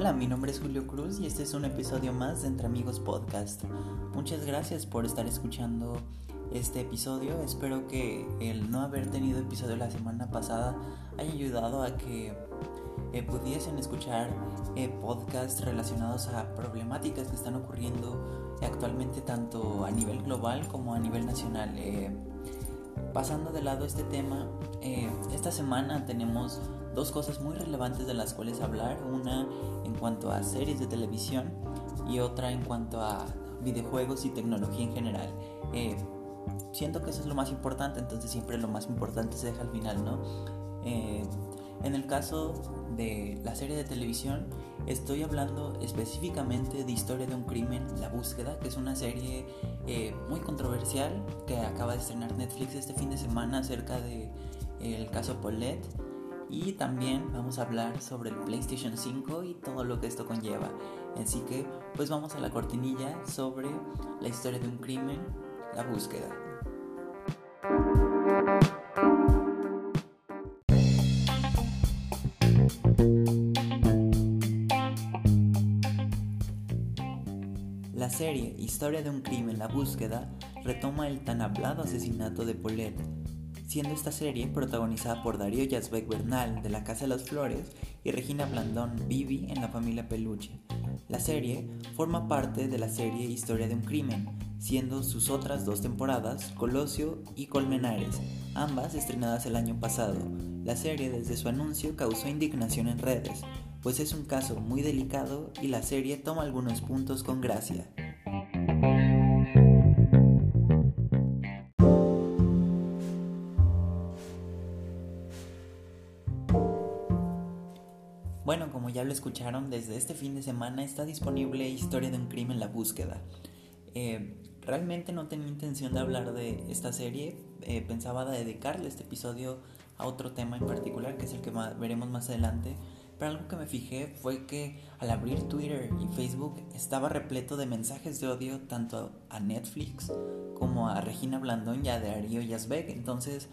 Hola, mi nombre es Julio Cruz y este es un episodio más de Entre Amigos Podcast. Muchas gracias por estar escuchando este episodio. Espero que el no haber tenido episodio la semana pasada haya ayudado a que eh, pudiesen escuchar eh, podcasts relacionados a problemáticas que están ocurriendo actualmente tanto a nivel global como a nivel nacional. Eh, pasando de lado este tema, esta semana tenemos dos cosas muy relevantes de las cuales hablar, una en cuanto a series de televisión y otra en cuanto a videojuegos y tecnología en general. Eh, siento que eso es lo más importante, entonces siempre lo más importante se deja al final, ¿no? Eh, en el caso de la serie de televisión, estoy hablando específicamente de Historia de un Crimen, La Búsqueda, que es una serie eh, muy controversial que acaba de estrenar Netflix este fin de semana acerca de el caso Paulette y también vamos a hablar sobre el PlayStation 5 y todo lo que esto conlleva. Así que pues vamos a la cortinilla sobre la historia de un crimen, la búsqueda. La serie Historia de un crimen, la búsqueda retoma el tan hablado asesinato de Paulette siendo esta serie protagonizada por Darío Yazbek Bernal de La Casa de las Flores y Regina Blandón Vivi en La Familia Peluche. La serie forma parte de la serie Historia de un Crimen, siendo sus otras dos temporadas Colosio y Colmenares, ambas estrenadas el año pasado. La serie desde su anuncio causó indignación en redes, pues es un caso muy delicado y la serie toma algunos puntos con gracia. Lo escucharon, desde este fin de semana está disponible Historia de un crimen, la búsqueda. Eh, realmente no tenía intención de hablar de esta serie, eh, pensaba dedicarle este episodio a otro tema en particular, que es el que veremos más adelante, pero algo que me fijé fue que al abrir Twitter y Facebook estaba repleto de mensajes de odio tanto a Netflix como a Regina Blandón y a Darío Yazbek, entonces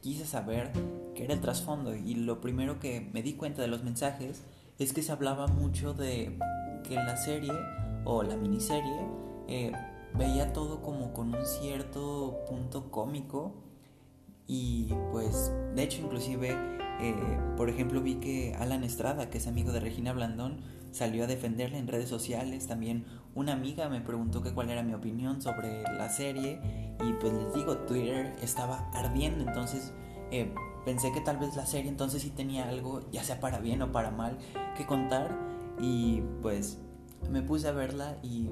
quise saber qué era el trasfondo y lo primero que me di cuenta de los mensajes es que se hablaba mucho de que la serie o la miniserie eh, veía todo como con un cierto punto cómico y pues de hecho inclusive eh, por ejemplo vi que Alan Estrada que es amigo de Regina Blandón salió a defenderla en redes sociales. También una amiga me preguntó que cuál era mi opinión sobre la serie y pues les digo, Twitter estaba ardiendo, entonces eh, pensé que tal vez la serie entonces sí tenía algo, ya sea para bien o para mal, que contar y pues me puse a verla y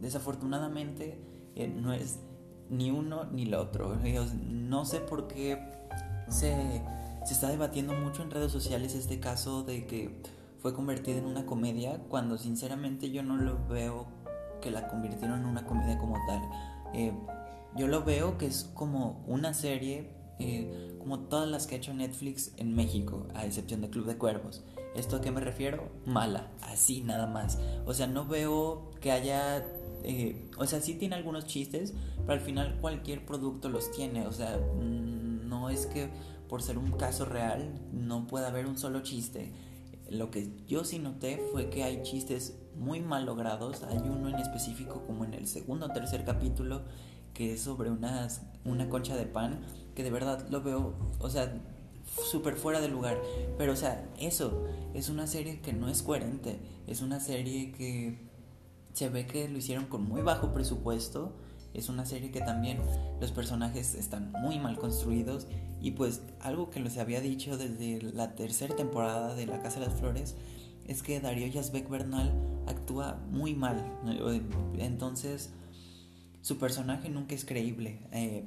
desafortunadamente eh, no es ni uno ni lo otro. No sé por qué se, se está debatiendo mucho en redes sociales este caso de que fue convertida en una comedia cuando sinceramente yo no lo veo que la convirtieron en una comedia como tal. Eh, yo lo veo que es como una serie, eh, como todas las que ha hecho Netflix en México, a excepción de Club de Cuervos. ¿Esto a qué me refiero? Mala, así nada más. O sea, no veo que haya... Eh, o sea, sí tiene algunos chistes, pero al final cualquier producto los tiene. O sea, mm, no es que por ser un caso real no pueda haber un solo chiste. Lo que yo sí noté fue que hay chistes muy mal logrados. Hay uno en específico como en el segundo o tercer capítulo que es sobre unas, una concha de pan, que de verdad lo veo, o sea, súper fuera de lugar. Pero, o sea, eso es una serie que no es coherente. Es una serie que se ve que lo hicieron con muy bajo presupuesto. Es una serie que también los personajes están muy mal construidos. Y pues algo que les había dicho desde la tercera temporada de La Casa de las Flores es que Darío Yazbek Bernal actúa muy mal. Entonces su personaje nunca es creíble. Eh,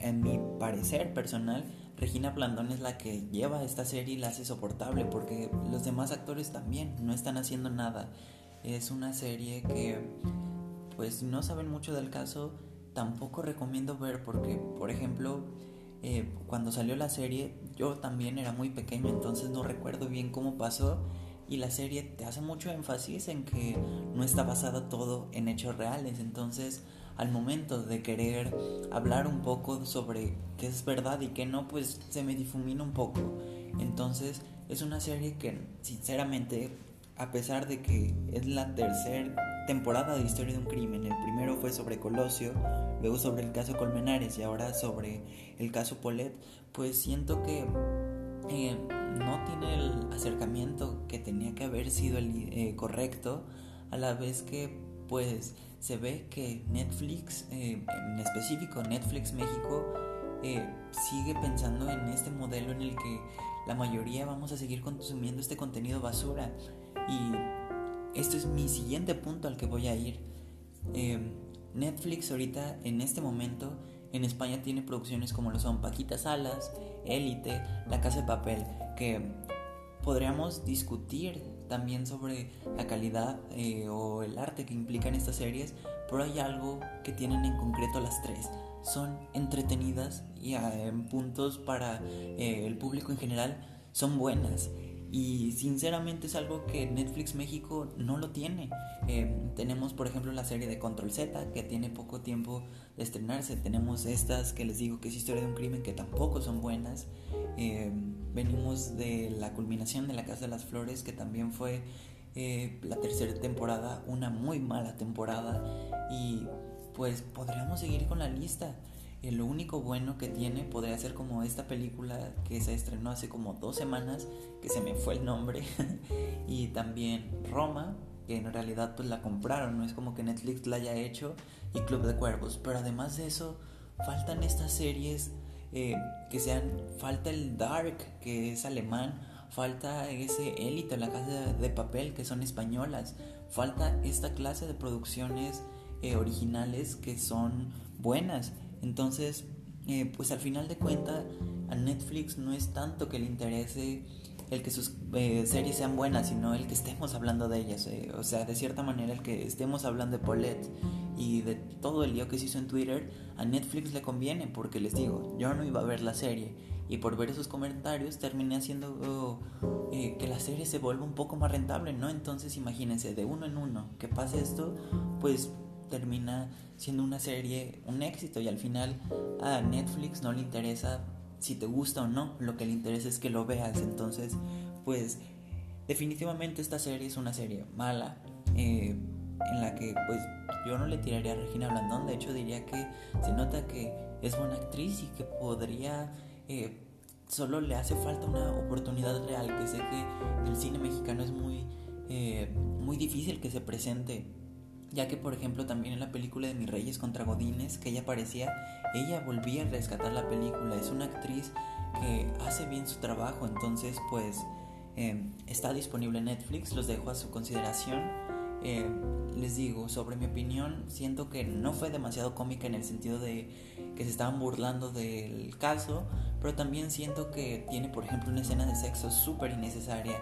en mi parecer personal, Regina Blandón es la que lleva esta serie y la hace soportable porque los demás actores también no están haciendo nada. Es una serie que, pues, no saben mucho del caso, tampoco recomiendo ver porque, por ejemplo, eh, cuando salió la serie, yo también era muy pequeño, entonces no recuerdo bien cómo pasó. Y la serie te hace mucho énfasis en que no está basada todo en hechos reales. Entonces, al momento de querer hablar un poco sobre qué es verdad y qué no, pues se me difumina un poco. Entonces es una serie que sinceramente a pesar de que es la tercera temporada de Historia de un Crimen, el primero fue sobre Colosio, luego sobre el caso Colmenares y ahora sobre el caso Polet, pues siento que eh, no tiene el acercamiento que tenía que haber sido el, eh, correcto, a la vez que pues se ve que Netflix, eh, en específico Netflix México, sigue pensando en este modelo en el que la mayoría vamos a seguir consumiendo este contenido basura. Y esto es mi siguiente punto al que voy a ir. Netflix ahorita, en este momento, en España tiene producciones como lo son Paquita Salas, Élite, La Casa de Papel, que podríamos discutir también sobre la calidad eh, o el arte que implican estas series, pero hay algo que tienen en concreto las tres. Son entretenidas y eh, en puntos para eh, el público en general son buenas. Y sinceramente es algo que Netflix México no lo tiene. Eh, tenemos por ejemplo la serie de Control Z que tiene poco tiempo de estrenarse. Tenemos estas que les digo que es historia de un crimen que tampoco son buenas. Eh, venimos de la culminación de La Casa de las Flores que también fue eh, la tercera temporada, una muy mala temporada. Y pues podríamos seguir con la lista lo único bueno que tiene podría ser como esta película que se estrenó hace como dos semanas, que se me fue el nombre, y también Roma, que en realidad pues la compraron, no es como que Netflix la haya hecho, y Club de Cuervos, pero además de eso, faltan estas series eh, que sean, falta el Dark, que es alemán, falta ese Élite, la casa de papel, que son españolas, falta esta clase de producciones eh, originales que son buenas entonces, eh, pues al final de cuentas, a Netflix no es tanto que le interese el que sus eh, series sean buenas, sino el que estemos hablando de ellas. Eh, o sea, de cierta manera, el que estemos hablando de Paulette y de todo el lío que se hizo en Twitter, a Netflix le conviene, porque les digo, yo no iba a ver la serie. Y por ver esos comentarios terminé haciendo que la serie se vuelva un poco más rentable, ¿no? Entonces imagínense, de uno en uno, que pase esto, pues termina siendo una serie un éxito y al final a Netflix no le interesa si te gusta o no, lo que le interesa es que lo veas, entonces pues definitivamente esta serie es una serie mala eh, en la que pues yo no le tiraría a Regina Blandón, de hecho diría que se nota que es buena actriz y que podría... Eh, solo le hace falta una oportunidad real, que sé que el cine mexicano es muy, eh, muy difícil que se presente ya que por ejemplo también en la película de Mis Reyes contra Godines, que ella aparecía, ella volvía a rescatar la película, es una actriz que hace bien su trabajo, entonces pues em, está disponible en Netflix, los dejo a su consideración. Em, les digo, sobre mi opinión, siento que no fue demasiado cómica en el sentido de que se estaban burlando del caso, pero también siento que tiene, por ejemplo, una escena de sexo súper innecesaria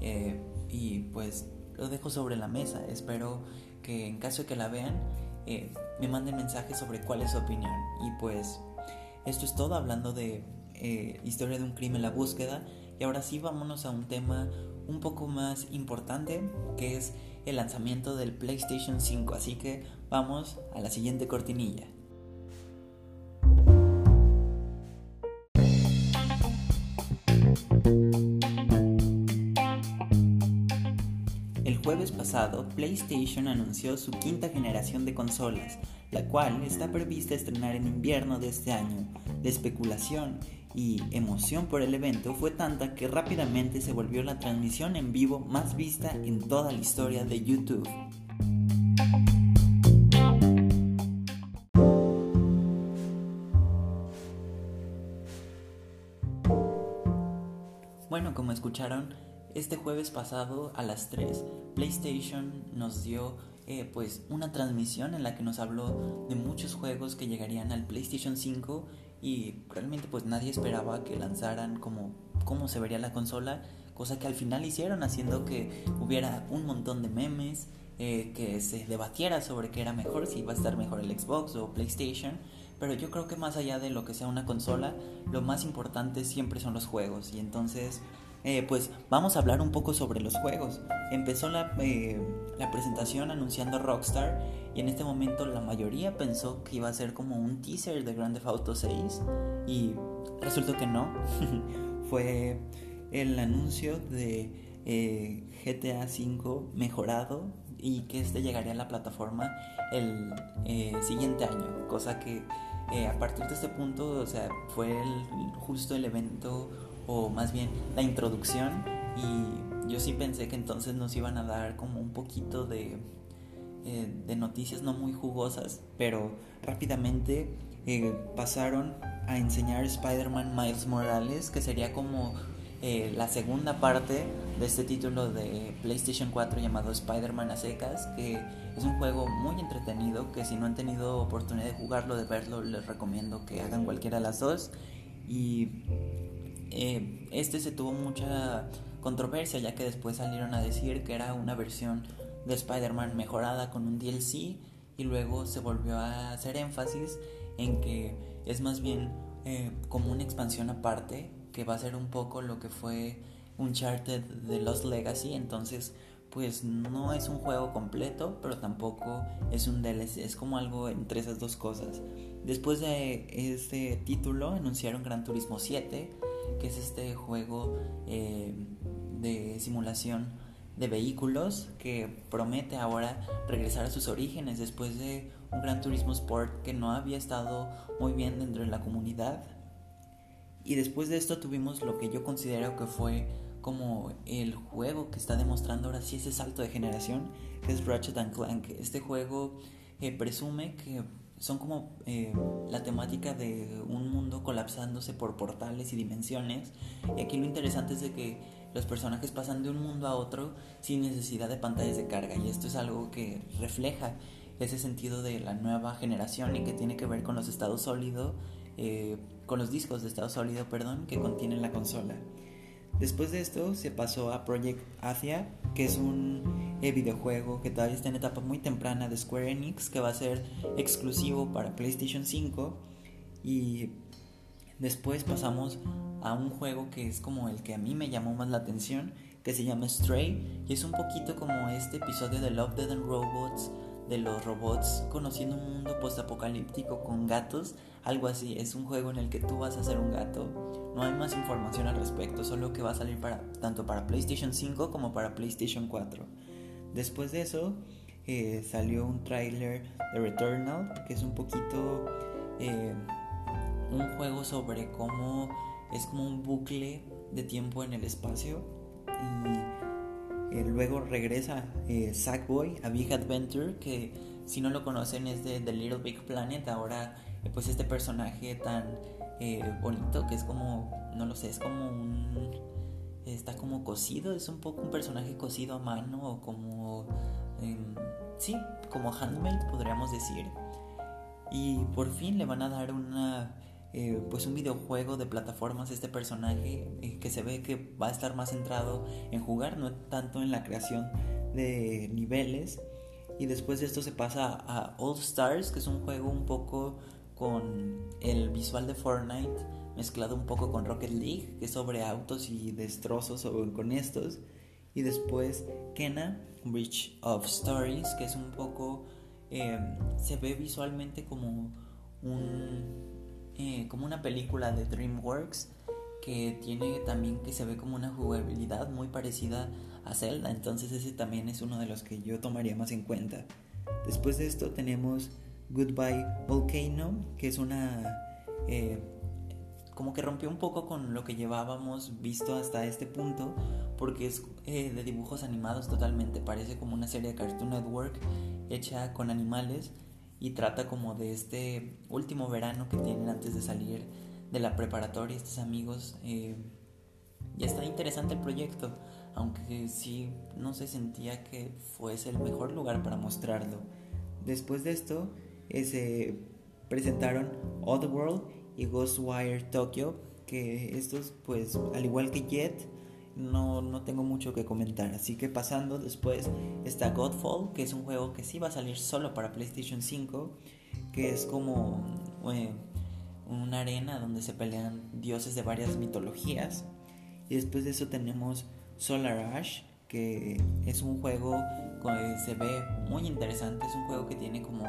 eh, y pues lo dejo sobre la mesa. Espero que en caso de que la vean, eh, me manden mensajes sobre cuál es su opinión. Y pues esto es todo hablando de eh, historia de un crimen, la búsqueda. Y ahora sí vámonos a un tema un poco más importante, que es el lanzamiento del PlayStation 5. Así que vamos a la siguiente cortinilla. Jueves pasado, PlayStation anunció su quinta generación de consolas, la cual está prevista estrenar en invierno de este año. La especulación y emoción por el evento fue tanta que rápidamente se volvió la transmisión en vivo más vista en toda la historia de YouTube. Bueno, como escucharon, este jueves pasado a las 3 PlayStation nos dio eh, pues una transmisión en la que nos habló de muchos juegos que llegarían al PlayStation 5 y realmente pues nadie esperaba que lanzaran como cómo se vería la consola, cosa que al final hicieron haciendo que hubiera un montón de memes, eh, que se debatiera sobre qué era mejor, si iba a estar mejor el Xbox o PlayStation, pero yo creo que más allá de lo que sea una consola, lo más importante siempre son los juegos. Y entonces eh, pues vamos a hablar un poco sobre los juegos. Empezó la, eh, la, presentación anunciando Rockstar y en este momento la mayoría pensó que iba a ser como un teaser de Grand Theft Auto 6 y resultó que no. Fue el anuncio de eh, GTA V mejorado y que este llegaría a la plataforma el siguiente año, cosa que a partir de este punto, o sea, fue justo el evento o más bien la introducción y yo sí pensé que entonces nos iban a dar como un poquito de, de noticias no muy jugosas, pero rápidamente pasaron a enseñar Spider-Man Miles Morales, que sería como eh, la segunda parte de este título de PlayStation 4 llamado Spider-Man a secas, que es un juego muy entretenido, que si no han tenido oportunidad de jugarlo, de verlo, les recomiendo que hagan cualquiera de las dos. Y eh, este se tuvo mucha controversia, ya que después salieron a decir que era una versión de Spider-Man mejorada con un DLC, y luego se volvió a hacer énfasis en que es más bien eh, como una expansión aparte que va a ser un poco lo que fue Uncharted de Lost Legacy, entonces pues no es un juego completo, pero tampoco es un DLC, es como algo entre esas dos cosas. Después de este título anunciaron Gran Turismo 7, que es este juego eh, de simulación de vehículos que promete ahora regresar a sus orígenes después de un Gran Turismo Sport que no había estado muy bien dentro de la comunidad y después de esto tuvimos lo que yo considero que fue como el juego que está demostrando ahora sí ese salto de generación, que es Ratchet and Clank. Este juego eh, presume que son como eh, la temática de un mundo colapsándose por portales y dimensiones. Y aquí lo interesante es de que los personajes pasan de un mundo a otro sin necesidad de pantallas de carga. Y esto es algo que refleja ese sentido de la nueva generación y que tiene que ver con los estados sólidos eh, con los discos de estado sólido, perdón, que contienen la consola. Después de esto se pasó a Project Athia, que es un eh, videojuego que todavía está en etapa muy temprana de Square Enix, que va a ser exclusivo para PlayStation 5. Y después pasamos a un juego que es como el que a mí me llamó más la atención, que se llama Stray, y es un poquito como este episodio de Love, Dead and Robots, de los robots conociendo un mundo postapocalíptico con gatos, algo así, es un juego en el que tú vas a ser un gato. No hay más información al respecto, solo que va a salir para tanto para PlayStation 5 como para PlayStation 4. Después de eso eh, salió un tráiler de Returnal, que es un poquito eh, un juego sobre cómo es como un bucle de tiempo en el espacio eh, luego regresa eh, Sackboy a Big Adventure, que si no lo conocen es de The Little Big Planet. Ahora, eh, pues este personaje tan eh, bonito que es como, no lo sé, es como un. Está como cosido, es un poco un personaje cosido a mano o como. Em, sí, como handmade, podríamos decir. Y por fin le van a dar una eh, pues un videojuego de plataformas este personaje eh, que se ve que va a estar más centrado en jugar, no tanto en la creación de niveles. Y después de esto se pasa a All Stars, que es un juego un poco con el visual de Fortnite mezclado un poco con Rocket League, que es sobre autos y destrozos con estos. Y después Kena, Bridge of Stories, que es un poco... Eh, se ve visualmente como un eh, como una película de DreamWorks que tiene también que se ve como una jugabilidad muy parecida a Zelda, entonces ese también es uno de los que yo tomaría más en cuenta. Después de esto tenemos Goodbye Volcano, que es una... Eh, como que rompió un poco con lo que llevábamos visto hasta este punto, porque es eh, de dibujos animados totalmente, parece como una serie de Cartoon Network hecha con animales y trata como de este último verano que tienen antes de salir de la preparatoria estos amigos eh, y está interesante el proyecto aunque sí no se sentía que fuese el mejor lugar para mostrarlo. Después de esto eh, se presentaron Oddworld y Ghostwire Tokyo que estos pues al igual que Jet no, no tengo mucho que comentar. Así que pasando después está Godfall, que es un juego que sí va a salir solo para PlayStation 5, que es como eh, una arena donde se pelean dioses de varias mitologías. Y después de eso tenemos Solar Ash, que es un juego que se ve muy interesante. Es un juego que tiene como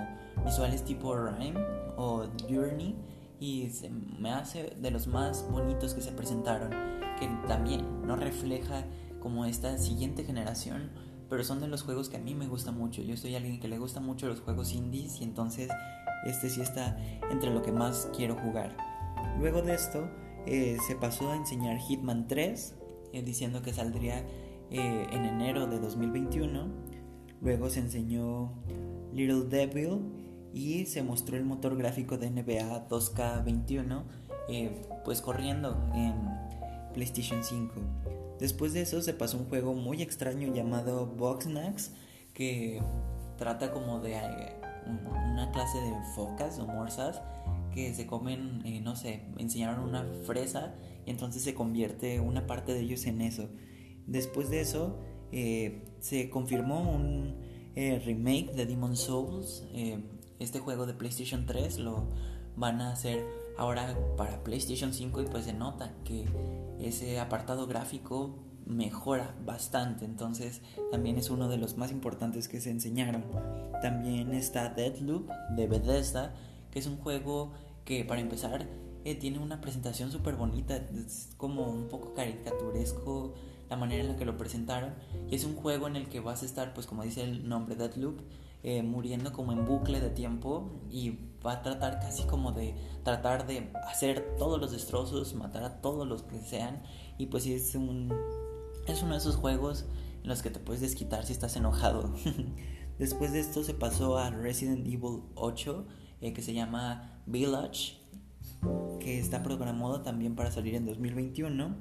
visuales tipo Rhyme o Journey y se me hace de los más bonitos que se presentaron que también no refleja como esta siguiente generación, pero son de los juegos que a mí me gusta mucho. Yo soy alguien que le gusta mucho los juegos indies y entonces este sí está entre lo que más quiero jugar. Luego de esto eh, se pasó a enseñar Hitman 3, eh, diciendo que saldría eh, en enero de 2021. Luego se enseñó Little Devil y se mostró el motor gráfico de NBA 2K21 pues corriendo en PlayStation 5. Después de eso se pasó un juego muy extraño llamado Boxnax que trata como de una clase de focas o morsas que se comen, eh, no sé, enseñaron una fresa y entonces se convierte una parte de ellos en eso. Después de eso eh, se confirmó un eh, remake de Demon Souls. este juego de PlayStation 3 lo van a hacer ahora para PlayStation 5 y pues se nota que ese apartado gráfico mejora bastante, entonces también es uno de los más importantes que se enseñaron. También está Deadloop de Bethesda, que es un juego que para empezar eh, tiene una presentación súper bonita, es como un poco caricaturesco la manera en la que lo presentaron. Y es un juego en el que vas a estar, pues como dice el nombre Deadloop, eh, muriendo como en bucle de tiempo y va a tratar casi como de tratar de hacer todos los destrozos, matar a todos los que sean y pues sí es un es uno de esos juegos en los que te puedes desquitar si estás enojado. Después de esto se pasó a Resident Evil 8, eh, que se llama Village, que está programado también para salir en 2021.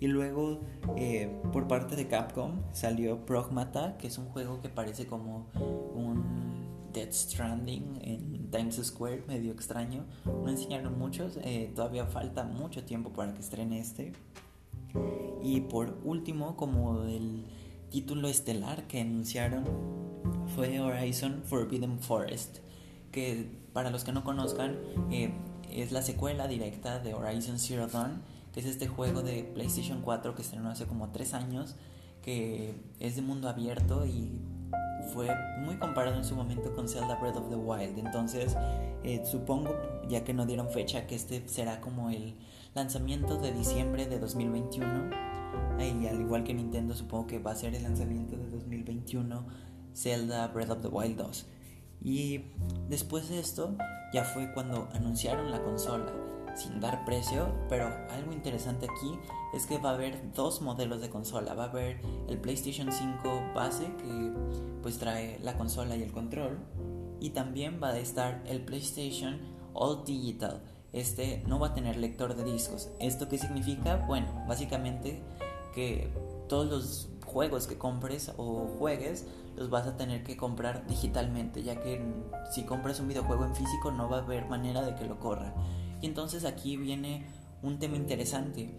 Y luego, eh, por parte de Capcom, salió Progmata, que es un juego que parece como un Dead Stranding en Times Square, medio extraño. No enseñaron muchos, eh, todavía falta mucho tiempo para que estrene este. Y por último, como el título estelar que anunciaron fue Horizon Forbidden Forest, que para los que no conozcan eh, es la secuela directa de Horizon Zero Dawn, que es este juego de PlayStation 4 que estrenó hace como 3 años, que es de mundo abierto y fue muy comparado en su momento con Zelda Breath of the Wild. Entonces, eh, supongo, ya que no dieron fecha, que este será como el lanzamiento de diciembre de 2021. Y al igual que Nintendo, supongo que va a ser el lanzamiento de 2021 Zelda Breath of the Wild 2. Y después de esto, ya fue cuando anunciaron la consola sin dar precio, pero algo interesante aquí es que va a haber dos modelos de consola. Va a haber el PlayStation 5 base que pues trae la consola y el control y también va a estar el PlayStation All Digital. Este no va a tener lector de discos. ¿Esto qué significa? Bueno, básicamente que todos los juegos que compres o juegues los vas a tener que comprar digitalmente, ya que si compras un videojuego en físico no va a haber manera de que lo corra. Y entonces aquí viene un tema interesante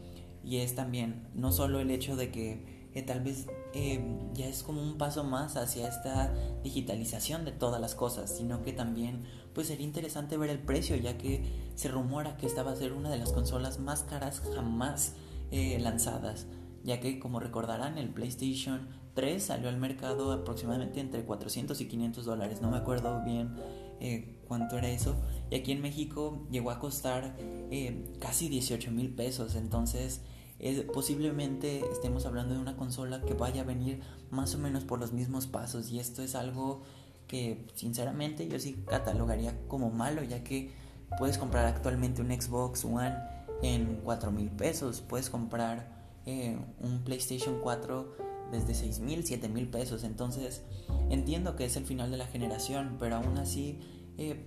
y es también no solo el hecho de que eh, tal vez eh, ya es como un paso más hacia esta digitalización de todas las cosas, sino que también pues sería interesante ver el precio, ya que se rumora que esta va a ser una de las consolas más caras jamás eh, lanzadas, ya que como recordarán el PlayStation 3 salió al mercado aproximadamente entre 400 y 500 dólares, no me acuerdo bien cuánto era eso. Y aquí en México llegó a costar eh, casi 18 mil pesos. Entonces, posiblemente estemos hablando de una consola que vaya a venir más o menos por los mismos pasos. Y esto es algo que, sinceramente, yo sí catalogaría como malo, ya que puedes comprar actualmente un Xbox One en 4 mil pesos. Puedes comprar eh, un PlayStation 4 desde 6 mil, 7 mil pesos. Entonces, entiendo que es el final de la generación, pero aún así eh,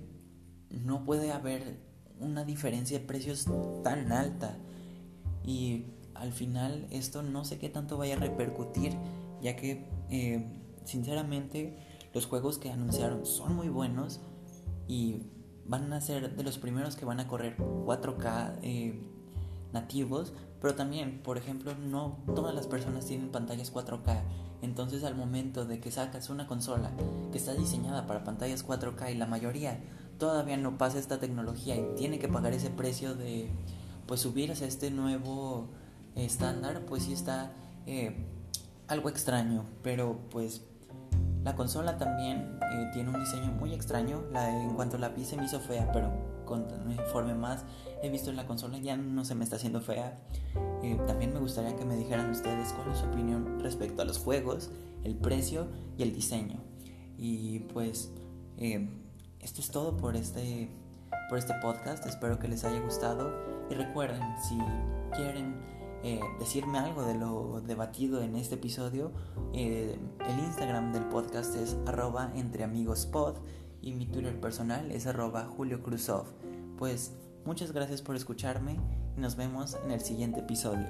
no puede haber una diferencia de precios tan alta. Y al final esto no sé qué tanto vaya a repercutir, ya que eh, sinceramente los juegos que anunciaron son muy buenos y van a ser de los primeros que van a correr 4K eh, nativos, pero también, por ejemplo, no todas las personas tienen pantallas 4K. Entonces al momento de que sacas una consola que está diseñada para pantallas 4K y la mayoría todavía no pasa esta tecnología y tiene que pagar ese precio de pues subirse a este nuevo estándar, pues sí está eh, algo extraño. Pero pues la consola también eh, tiene un diseño muy extraño. En cuanto la vi se me hizo fea, pero conforme más he visto la consola ya no se me está haciendo fea. Eh, también me gustaría que me dijeran ustedes cuál es su opinión respecto a los juegos, el precio y el diseño. Y pues eh, esto es todo por este, por este podcast. Espero que les haya gustado. Y recuerden, si quieren eh, decirme algo de lo debatido en este episodio, el Instagram del podcast es arroba entreamigospod y mi Twitter personal es arroba Julio Pues muchas gracias por escucharme y nos vemos en el siguiente episodio.